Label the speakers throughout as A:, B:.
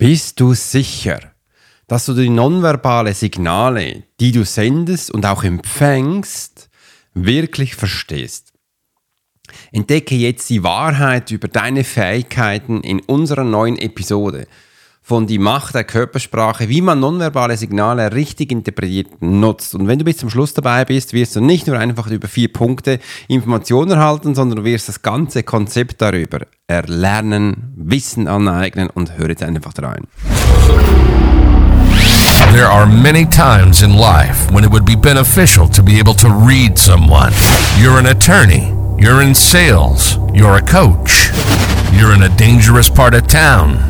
A: Bist du sicher, dass du die nonverbale Signale, die du sendest und auch empfängst, wirklich verstehst? Entdecke jetzt die Wahrheit über deine Fähigkeiten in unserer neuen Episode von Die Macht der Körpersprache, wie man nonverbale Signale richtig interpretiert nutzt. Und wenn du bis zum Schluss dabei bist, wirst du nicht nur einfach über vier Punkte Informationen erhalten, sondern du wirst das ganze Konzept darüber erlernen, Wissen aneignen und hör jetzt einfach rein.
B: There are many times in life when it would be beneficial to be able to read someone. You're an attorney, you're in sales, you're a coach, you're in a dangerous part of town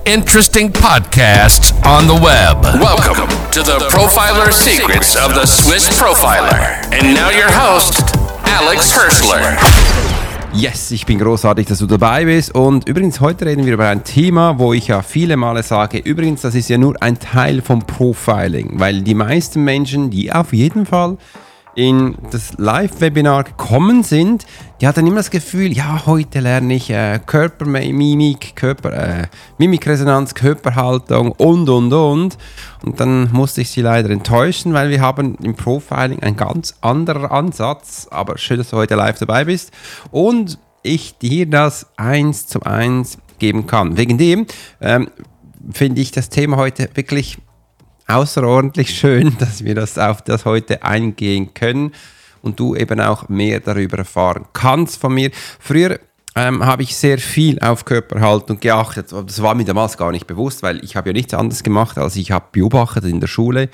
B: interesting podcasts on the web. Welcome to the Profiler Secrets of the Swiss Profiler. And now your host, Alex Hirschler.
A: Yes, ich bin großartig, dass du dabei bist. Und übrigens, heute reden wir über ein Thema, wo ich ja viele Male sage, übrigens, das ist ja nur ein Teil vom Profiling, weil die meisten Menschen, die auf jeden Fall in das Live-Webinar gekommen sind, die hatten immer das Gefühl, ja, heute lerne ich äh, Körpermimik, Körper, äh, Mimikresonanz, Körperhaltung und, und, und. Und dann musste ich sie leider enttäuschen, weil wir haben im Profiling ein ganz anderer Ansatz. Aber schön, dass du heute live dabei bist und ich dir das eins zu eins geben kann. Wegen dem ähm, finde ich das Thema heute wirklich außerordentlich schön, dass wir das auf das heute eingehen können und du eben auch mehr darüber erfahren kannst von mir. Früher ähm, habe ich sehr viel auf Körperhaltung geachtet. Das war mir damals gar nicht bewusst, weil ich habe ja nichts anderes gemacht, als ich habe beobachtet in der Schule,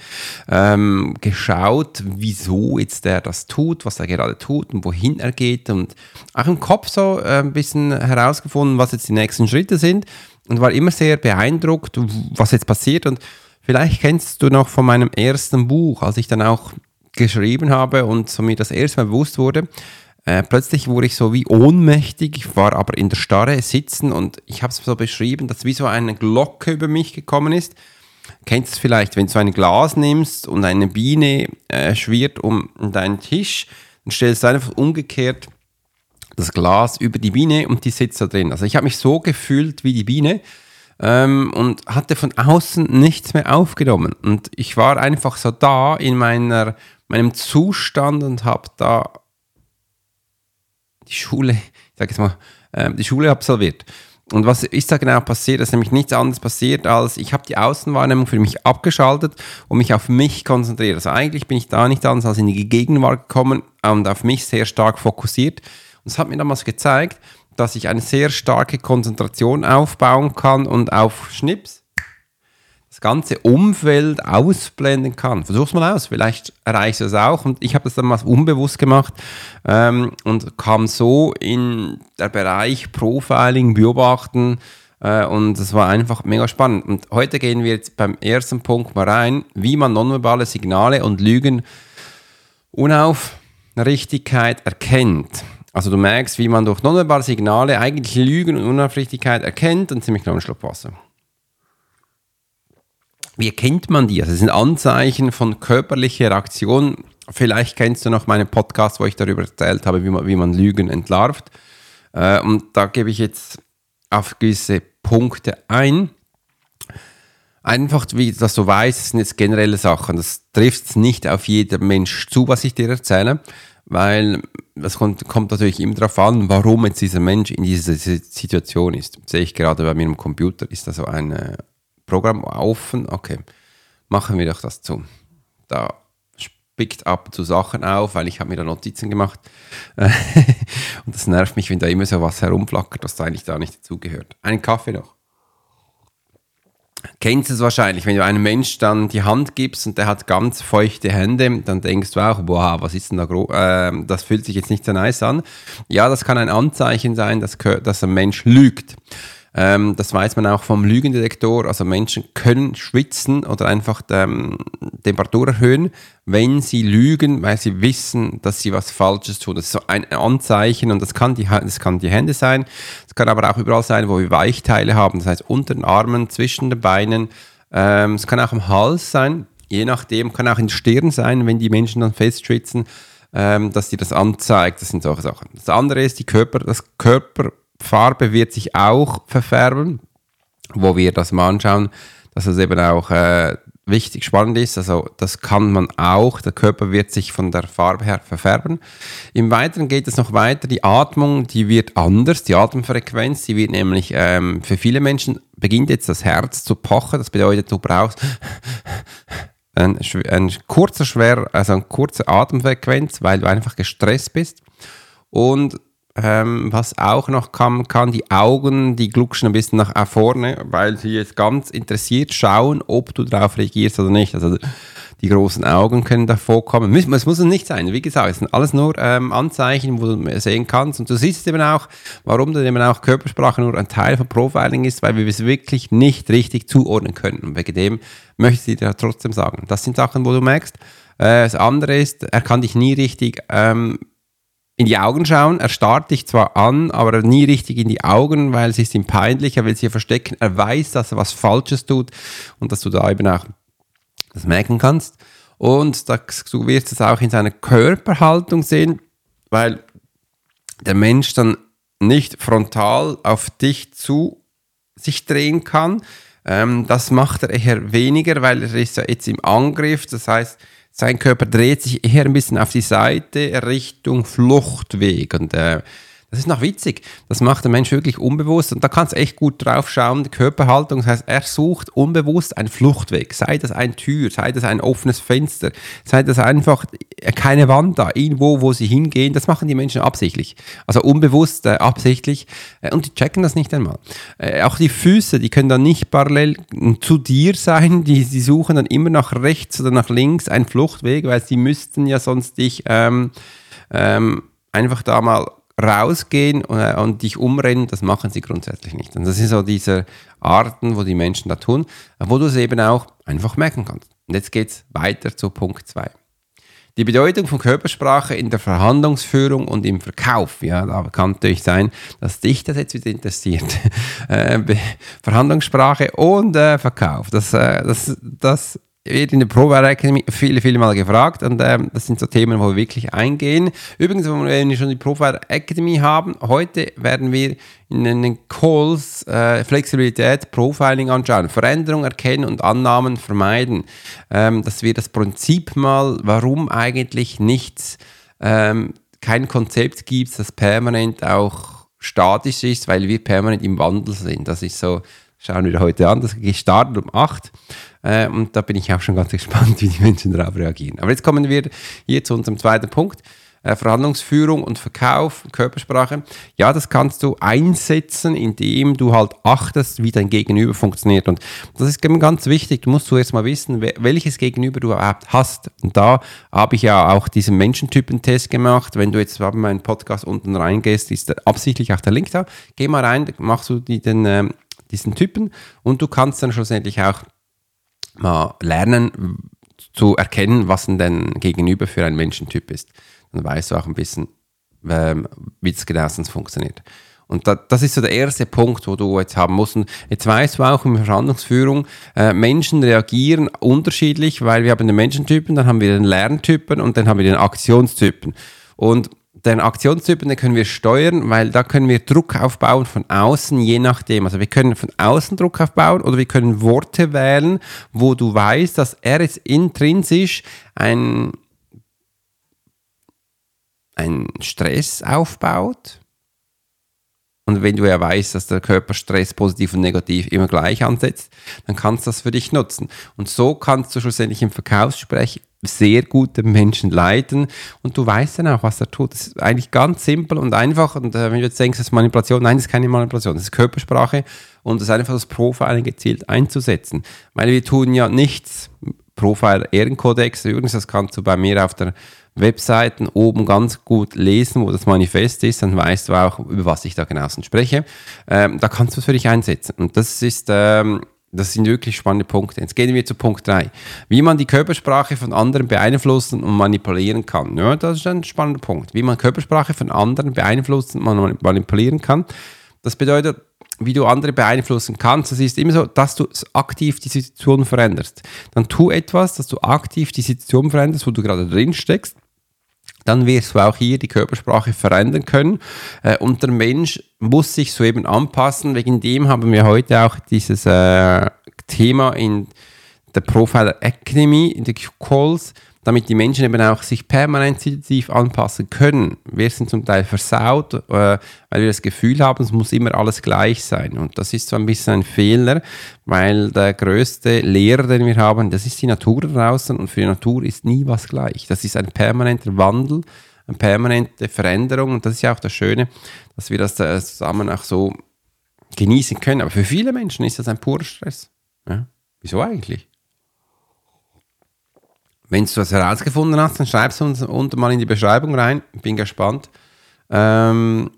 A: ähm, geschaut, wieso jetzt der das tut, was er gerade tut und wohin er geht und auch im Kopf so äh, ein bisschen herausgefunden, was jetzt die nächsten Schritte sind und war immer sehr beeindruckt, was jetzt passiert und Vielleicht kennst du noch von meinem ersten Buch, als ich dann auch geschrieben habe und so mir das erste Mal bewusst wurde. Äh, plötzlich wurde ich so wie ohnmächtig, ich war aber in der Starre sitzen und ich habe es so beschrieben, dass wie so eine Glocke über mich gekommen ist. Kennst du es vielleicht, wenn du ein Glas nimmst und eine Biene äh, schwirrt um deinen Tisch, dann stellst einfach umgekehrt das Glas über die Biene und die sitzt da drin. Also ich habe mich so gefühlt wie die Biene ähm, und hatte von außen nichts mehr aufgenommen. Und ich war einfach so da in meiner, meinem Zustand und habe da die Schule, ich sage jetzt mal, äh, die Schule absolviert. Und was ist da genau passiert? Es ist nämlich nichts anderes passiert, als ich habe die Außenwahrnehmung für mich abgeschaltet und mich auf mich konzentriert. Also eigentlich bin ich da nicht anders als in die Gegenwart gekommen und auf mich sehr stark fokussiert. Und es hat mir damals gezeigt, dass ich eine sehr starke Konzentration aufbauen kann und auf Schnips das ganze Umfeld ausblenden kann. Versuch's mal aus, vielleicht erreichst du es auch. Und ich habe das dann mal unbewusst gemacht ähm, und kam so in der Bereich Profiling, Beobachten äh, und es war einfach mega spannend. Und heute gehen wir jetzt beim ersten Punkt mal rein, wie man nonverbale Signale und Lügen Unaufrichtigkeit erkennt. Also du merkst, wie man durch nonverbale Signale eigentlich Lügen und Unaufrichtigkeit erkennt und ziemlich einen Schluck Wasser. Wie erkennt man die? Also das sind Anzeichen von körperlicher Reaktion. Vielleicht kennst du noch meinen Podcast, wo ich darüber erzählt habe, wie man, wie man Lügen entlarvt. Äh, und da gebe ich jetzt auf gewisse Punkte ein. Einfach, wie dass du weißt, das sind jetzt generelle Sachen. Das trifft nicht auf jeden Mensch zu, was ich dir erzähle weil es kommt, kommt, natürlich immer darauf an, warum jetzt dieser Mensch in dieser Situation ist. Sehe ich gerade bei mir im Computer, ist da so ein äh, Programm offen. Okay, machen wir doch das zu. Da spickt ab zu Sachen auf, weil ich habe mir da Notizen gemacht. und das nervt mich, wenn da immer so was herumflackert, was da eigentlich da nicht dazugehört. Einen Kaffee noch kennst es wahrscheinlich, wenn du einem Menschen dann die Hand gibst und der hat ganz feuchte Hände, dann denkst du auch, boah, was ist denn da groß, äh, das fühlt sich jetzt nicht so nice an. Ja, das kann ein Anzeichen sein, dass, dass ein Mensch lügt. Ähm, das weiß man auch vom Lügendetektor. Also Menschen können schwitzen oder einfach ähm, Temperatur erhöhen, wenn sie lügen, weil sie wissen, dass sie was Falsches tun. Das ist so ein Anzeichen und das kann die, das kann die Hände sein. Es kann aber auch überall sein, wo wir Weichteile haben. Das heißt unter den Armen, zwischen den Beinen. Ähm, es kann auch am Hals sein. Je nachdem, kann auch in der Stirn sein, wenn die Menschen dann festschwitzen, ähm, dass die das anzeigt. Das sind solche Sachen. Das andere ist die Körper, das Körper Farbe wird sich auch verfärben, wo wir das mal anschauen, dass es eben auch äh, wichtig spannend ist. Also das kann man auch. Der Körper wird sich von der Farbe her verfärben. Im Weiteren geht es noch weiter. Die Atmung, die wird anders. Die Atemfrequenz, die wird nämlich ähm, für viele Menschen beginnt jetzt das Herz zu pochen. Das bedeutet, du brauchst ein, ein kurzer schwer, also eine kurze Atemfrequenz, weil du einfach gestresst bist. Und ähm, was auch noch kann, kann, die Augen, die gluckschen ein bisschen nach vorne, weil sie jetzt ganz interessiert schauen, ob du darauf reagierst oder nicht. Also die großen Augen können davor kommen. Es muss es nicht sein. Wie gesagt, es sind alles nur ähm, Anzeichen, wo du sehen kannst. Und du siehst eben auch, warum dann eben auch Körpersprache nur ein Teil von Profiling ist, weil wir es wirklich nicht richtig zuordnen können. Und wegen dem möchte ich dir trotzdem sagen. Das sind Sachen, wo du merkst. Äh, das andere ist, er kann dich nie richtig ähm, in die Augen schauen. Er starrt dich zwar an, aber nie richtig in die Augen, weil es ist ihm peinlich, er will sich verstecken. Er weiß, dass er was Falsches tut und dass du da eben auch das merken kannst. Und das, du wirst es auch in seiner Körperhaltung sehen, weil der Mensch dann nicht frontal auf dich zu sich drehen kann. Ähm, das macht er eher weniger, weil er ist ja jetzt im Angriff. Das heißt, sein Körper dreht sich eher ein bisschen auf die Seite Richtung Fluchtweg. Und äh, das ist noch witzig. Das macht der Mensch wirklich unbewusst und da kannst du echt gut drauf schauen. Die Körperhaltung, das heißt, er sucht unbewusst einen Fluchtweg. Sei das eine Tür, sei das ein offenes Fenster, sei das einfach keine Wand da, irgendwo, wo sie hingehen. Das machen die Menschen absichtlich. Also unbewusst, äh, absichtlich. Äh, und die checken das nicht einmal. Äh, auch die Füße, die können dann nicht parallel zu dir sein. Die, die suchen dann immer nach rechts oder nach links einen Fluchtweg, weil sie müssten ja sonst dich ähm, ähm, einfach da mal rausgehen und, äh, und dich umrennen, das machen sie grundsätzlich nicht. Und das sind so diese Arten, wo die Menschen da tun, wo du es eben auch einfach merken kannst. Und jetzt geht es weiter zu Punkt 2. Die Bedeutung von Körpersprache in der Verhandlungsführung und im Verkauf. Ja, da kann natürlich sein, dass dich das jetzt wieder interessiert. Äh, Verhandlungssprache und äh, Verkauf. Das, äh, das, das wird in der Provider Academy viele, viele Mal gefragt und ähm, das sind so Themen, wo wir wirklich eingehen. Übrigens, wenn wir schon die Provider Academy haben, heute werden wir in den Calls äh, Flexibilität, Profiling anschauen, Veränderung erkennen und Annahmen vermeiden. Ähm, dass wir das Prinzip mal, warum eigentlich nichts, ähm, kein Konzept gibt, das permanent auch statisch ist, weil wir permanent im Wandel sind. Das ist so, schauen wir heute an, das gestartet um 8 äh, und da bin ich auch schon ganz gespannt, wie die Menschen darauf reagieren. Aber jetzt kommen wir hier zu unserem zweiten Punkt. Äh, Verhandlungsführung und Verkauf, Körpersprache. Ja, das kannst du einsetzen, indem du halt achtest, wie dein Gegenüber funktioniert. Und das ist ganz wichtig. Du musst zuerst mal wissen, welches Gegenüber du überhaupt hast. Und da habe ich ja auch diesen Menschentypen-Test gemacht. Wenn du jetzt in meinen Podcast unten reingehst, ist absichtlich auch der Link da. Geh mal rein, machst du die, den, äh, diesen Typen und du kannst dann schlussendlich auch mal lernen zu erkennen, was denn Gegenüber für ein Menschentyp ist. Dann weißt du auch ein bisschen, ähm, wie es genau sonst funktioniert. Und da, das ist so der erste Punkt, wo du jetzt haben musst. Und jetzt weißt du auch in der Verhandlungsführung, äh, Menschen reagieren unterschiedlich, weil wir haben den Menschentypen, dann haben wir den Lerntypen und dann haben wir den Aktionstypen. Und den Aktionstypen, den können wir steuern, weil da können wir Druck aufbauen von außen, je nachdem. Also wir können von außen Druck aufbauen oder wir können Worte wählen, wo du weißt, dass er jetzt intrinsisch ein, ein Stress aufbaut. Und wenn du ja weißt, dass der Körper Stress positiv und negativ immer gleich ansetzt, dann kannst du das für dich nutzen. Und so kannst du schlussendlich im Verkaufsgespräch sehr gut den Menschen leiten und du weißt dann auch, was er tut. Das ist eigentlich ganz simpel und einfach. Und äh, wenn du jetzt denkst, das ist Manipulation, nein, das ist keine Manipulation, das ist Körpersprache und das ist einfach das Profiling gezielt einzusetzen. Weil wir tun ja nichts Profile Ehrenkodex. Übrigens, das kannst du bei mir auf der Webseite oben ganz gut lesen, wo das Manifest ist, dann weißt du auch, über was ich da genau spreche. Ähm, da kannst du es für dich einsetzen. Und das ist, ähm, das sind wirklich spannende Punkte. Jetzt gehen wir zu Punkt 3. Wie man die Körpersprache von anderen beeinflussen und manipulieren kann. Ja, das ist ein spannender Punkt. Wie man Körpersprache von anderen beeinflussen und manipulieren kann. Das bedeutet, wie du andere beeinflussen kannst. Das ist immer so, dass du aktiv die Situation veränderst. Dann tu etwas, dass du aktiv die Situation veränderst, wo du gerade drin steckst. Dann wirst du auch hier die Körpersprache verändern können. Äh, und der Mensch muss sich so eben anpassen. Wegen dem haben wir heute auch dieses äh, Thema in der Profiler Academy, in den Calls, damit die Menschen eben auch sich permanent situativ anpassen können. Wir sind zum Teil versaut, äh, weil wir das Gefühl haben, es muss immer alles gleich sein. Und das ist so ein bisschen ein Fehler, weil der größte Lehrer, den wir haben, das ist die Natur draußen und für die Natur ist nie was gleich. Das ist ein permanenter Wandel, eine permanente Veränderung und das ist ja auch das Schöne, dass wir das zusammen auch so genießen können. Aber für viele Menschen ist das ein purer Stress. Ja? Wieso eigentlich? Wenn du das herausgefunden hast, dann schreib es uns unten mal in die Beschreibung rein. Bin gespannt, ähm,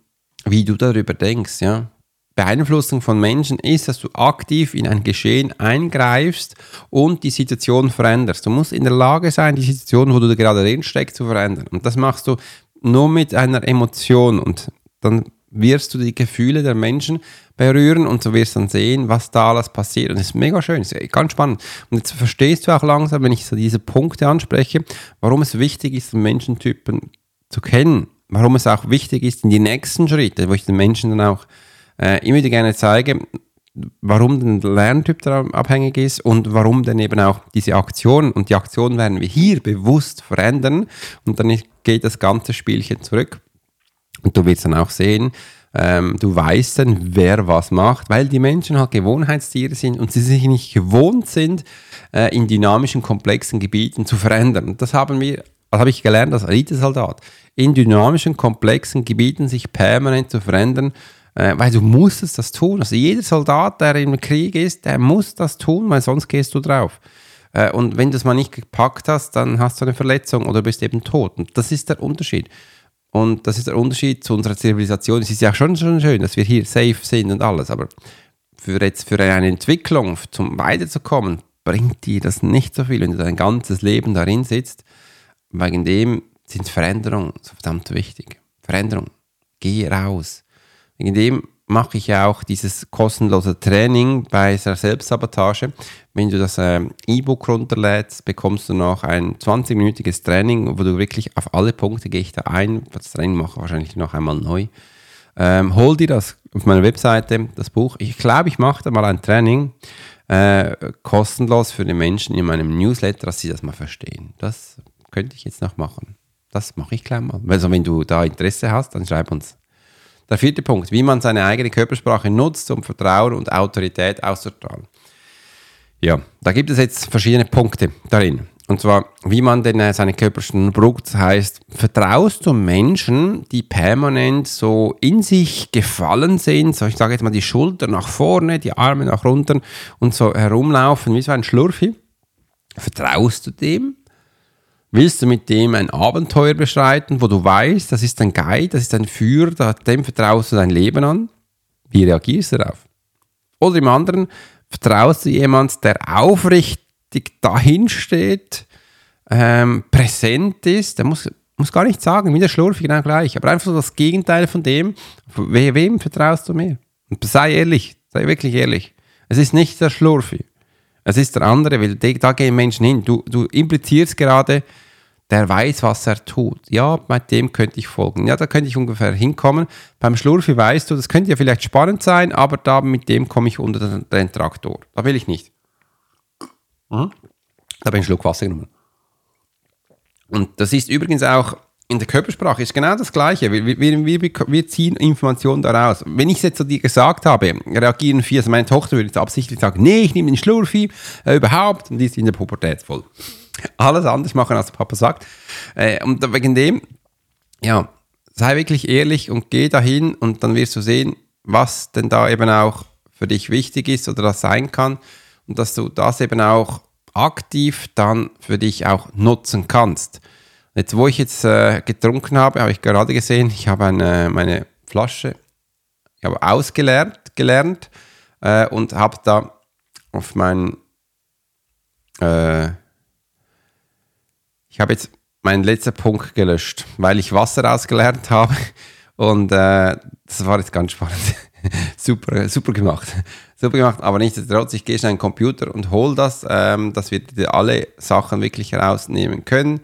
A: wie du darüber denkst. Ja? Beeinflussung von Menschen ist, dass du aktiv in ein Geschehen eingreifst und die Situation veränderst. Du musst in der Lage sein, die Situation, wo du gerade drin steckst, zu verändern. Und das machst du nur mit einer Emotion. Und dann wirst du die Gefühle der Menschen berühren und du wirst dann sehen, was da alles passiert. Und das ist mega schön, das ist ganz spannend. Und jetzt verstehst du auch langsam, wenn ich so diese Punkte anspreche, warum es wichtig ist, Menschentypen zu kennen. Warum es auch wichtig ist, in die nächsten Schritte, wo ich den Menschen dann auch äh, immer wieder gerne zeige, warum der Lerntyp abhängig ist und warum dann eben auch diese Aktionen und die Aktionen werden wir hier bewusst verändern und dann geht das ganze Spielchen zurück und du wirst dann auch sehen, ähm, du weißt dann, wer was macht, weil die Menschen halt Gewohnheitstiere sind und sie sich nicht gewohnt sind, äh, in dynamischen, komplexen Gebieten zu verändern. Und das haben wir, das habe ich gelernt als Elite-Soldat, in dynamischen, komplexen Gebieten sich permanent zu verändern, äh, weil du musstest das tun. Also jeder Soldat, der im Krieg ist, der muss das tun, weil sonst gehst du drauf. Äh, und wenn du es mal nicht gepackt hast, dann hast du eine Verletzung oder bist eben tot. Und das ist der Unterschied. Und das ist der Unterschied zu unserer Zivilisation. Es ist ja schon, schon schön, dass wir hier safe sind und alles, aber für jetzt für eine Entwicklung, zum weiterzukommen, bringt dir das nicht so viel, wenn du dein ganzes Leben darin sitzt. Wegen dem sind Veränderungen so verdammt wichtig. Veränderung. Geh raus. Wegen dem mache ich ja auch dieses kostenlose Training bei der Selbstsabotage. Wenn du das äh, E-Book runterlädst, bekommst du noch ein 20-minütiges Training, wo du wirklich auf alle Punkte gehe ich da ein. Das Training mache ich wahrscheinlich noch einmal neu. Ähm, hol dir das auf meiner Webseite, das Buch. Ich glaube, ich mache da mal ein Training äh, kostenlos für die Menschen in meinem Newsletter, dass sie das mal verstehen. Das könnte ich jetzt noch machen. Das mache ich gleich mal. Also wenn du da Interesse hast, dann schreib uns. Der vierte Punkt, wie man seine eigene Körpersprache nutzt, um Vertrauen und Autorität auszustrahlen. Ja, da gibt es jetzt verschiedene Punkte darin. Und zwar, wie man denn äh, seine Körpersprache braucht, heißt, vertraust du Menschen, die permanent so in sich gefallen sind, so ich sage jetzt mal die Schulter nach vorne, die Arme nach unten und so herumlaufen wie so ein Schlurfi? Vertraust du dem? Willst du mit dem ein Abenteuer beschreiten, wo du weißt, das ist ein Guide, das ist ein Führer, dem vertraust du dein Leben an? Wie reagierst du darauf? Oder im anderen, vertraust du jemand, der aufrichtig dahin steht, ähm, präsent ist, der muss, muss gar nicht sagen, wie der Schlurf genau gleich, aber einfach so das Gegenteil von dem, we, wem vertraust du mehr? Und sei ehrlich, sei wirklich ehrlich. Es ist nicht der Schlurfi. Es ist der andere, weil da gehen Menschen hin. Du, du implizierst gerade, der weiß, was er tut. Ja, mit dem könnte ich folgen. Ja, da könnte ich ungefähr hinkommen. Beim Schlurfi weißt du, das könnte ja vielleicht spannend sein, aber da mit dem komme ich unter den, den Traktor. Da will ich nicht. Mhm. Da habe ich einen Schluck Wasser genommen. Und das ist übrigens auch in der Körpersprache ist genau das Gleiche. Wir, wir, wir, wir ziehen Informationen daraus. Wenn ich es jetzt zu dir gesagt habe, reagieren vier, also meine Tochter würde jetzt absichtlich sagen, nee, ich nehme den Schlurfi äh, überhaupt und die ist in der Pubertät voll. Alles anders machen, als Papa sagt. Äh, und wegen dem, ja, sei wirklich ehrlich und geh dahin und dann wirst du sehen, was denn da eben auch für dich wichtig ist oder das sein kann und dass du das eben auch aktiv dann für dich auch nutzen kannst. Jetzt, wo ich jetzt äh, getrunken habe, habe ich gerade gesehen, ich habe eine, meine Flasche, ich habe ausgelernt gelernt, äh, und habe da auf meinen, äh, ich habe jetzt meinen letzten Punkt gelöscht, weil ich Wasser ausgelernt habe und äh, das war jetzt ganz spannend. super, super gemacht. Super gemacht, aber nichtsdestotrotz, ich gehe schnell in den Computer und hole das, ähm, dass wir alle Sachen wirklich herausnehmen können.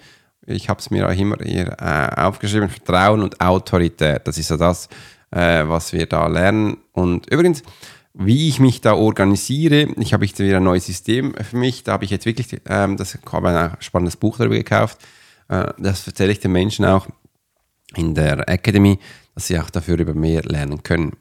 A: Ich habe es mir auch immer hier äh, aufgeschrieben, Vertrauen und Autorität. Das ist so das, äh, was wir da lernen. Und übrigens, wie ich mich da organisiere, ich habe jetzt wieder ein neues System für mich, da habe ich jetzt wirklich, ähm, das habe ein spannendes Buch darüber gekauft, äh, das erzähle ich den Menschen auch in der Academy, dass sie auch dafür über mehr lernen können.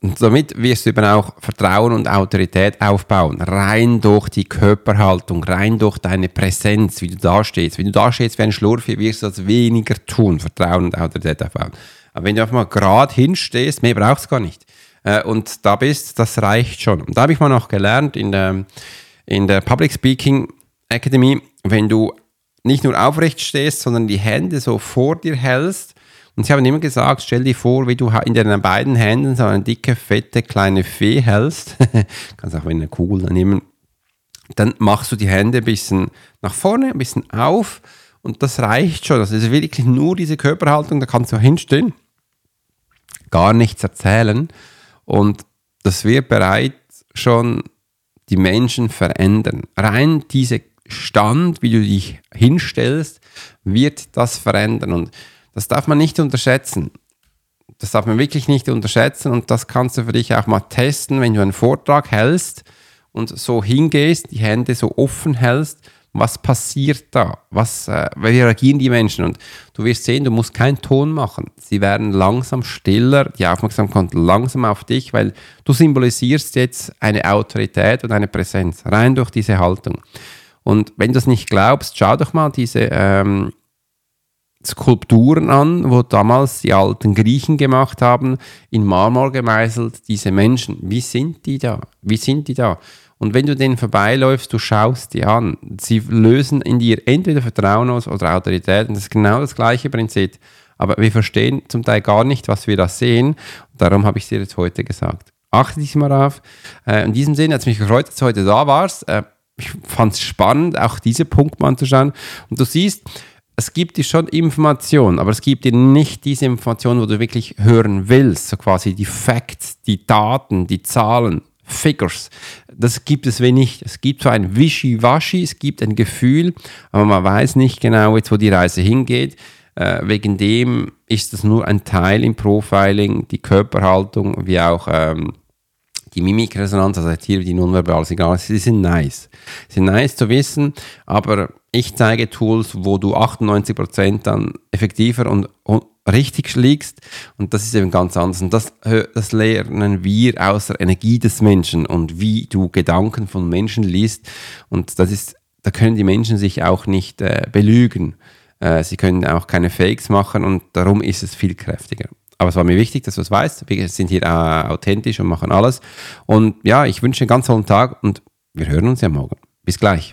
A: Und damit wirst du eben auch Vertrauen und Autorität aufbauen. Rein durch die Körperhaltung, rein durch deine Präsenz, wie du da stehst. Wenn du da stehst wie ein Schlurfi, wirst du das weniger tun, Vertrauen und Autorität aufbauen. Aber wenn du einfach mal gerade hinstehst, mehr brauchst du gar nicht. Äh, und da bist, das reicht schon. Und da habe ich mal noch gelernt in der, in der Public Speaking Academy, wenn du nicht nur aufrecht stehst, sondern die Hände so vor dir hältst, und sie haben immer gesagt, stell dir vor, wie du in deinen beiden Händen so eine dicke, fette, kleine Fee hältst. Kannst auch eine Kugel nehmen. Dann machst du die Hände ein bisschen nach vorne, ein bisschen auf und das reicht schon. Das ist wirklich nur diese Körperhaltung, da kannst du hinstehen, gar nichts erzählen und das wird bereits schon die Menschen verändern. Rein dieser Stand, wie du dich hinstellst, wird das verändern und das darf man nicht unterschätzen. Das darf man wirklich nicht unterschätzen und das kannst du für dich auch mal testen, wenn du einen Vortrag hältst und so hingehst, die Hände so offen hältst. Was passiert da? Was, äh, wie reagieren die Menschen? Und du wirst sehen, du musst keinen Ton machen. Sie werden langsam stiller, die Aufmerksamkeit langsam auf dich, weil du symbolisierst jetzt eine Autorität und eine Präsenz, rein durch diese Haltung. Und wenn du es nicht glaubst, schau doch mal diese ähm, Skulpturen an, wo damals die alten Griechen gemacht haben, in Marmor gemeißelt, diese Menschen. Wie sind die da? Wie sind die da? Und wenn du denen vorbeiläufst, du schaust die an. Sie lösen in dir entweder Vertrauen aus oder Autorität. Und das ist genau das gleiche Prinzip. Aber wir verstehen zum Teil gar nicht, was wir da sehen. Und darum habe ich es dir jetzt heute gesagt. Achte dich mal auf. Äh, in diesem Sinne hat es mich gefreut, dass du heute da warst. Äh, ich fand es spannend, auch diese Punkte mal anzuschauen. Und du siehst, es gibt dir schon Informationen, aber es gibt dir nicht diese Informationen, wo du wirklich hören willst, so quasi die Facts, die Daten, die Zahlen, Figures. Das gibt es wenig. Es gibt so ein Wischiwaschi, es gibt ein Gefühl, aber man weiß nicht genau jetzt, wo die Reise hingeht. Äh, wegen dem ist es nur ein Teil im Profiling, die Körperhaltung, wie auch ähm, die Mimikresonanz, also hier die nonverbalen Signale, sie sind nice. Sie sind nice zu wissen, aber ich zeige Tools, wo du 98% dann effektiver und, und, richtig liegst und das ist eben ganz anders. Und das, das lernen wir aus der Energie des Menschen und wie du Gedanken von Menschen liest und das ist, da können die Menschen sich auch nicht äh, belügen. Äh, sie können auch keine Fakes machen und darum ist es viel kräftiger. Aber es war mir wichtig, dass du es weißt. Wir sind hier äh, authentisch und machen alles. Und ja, ich wünsche einen ganz tollen Tag und wir hören uns ja morgen. Bis gleich.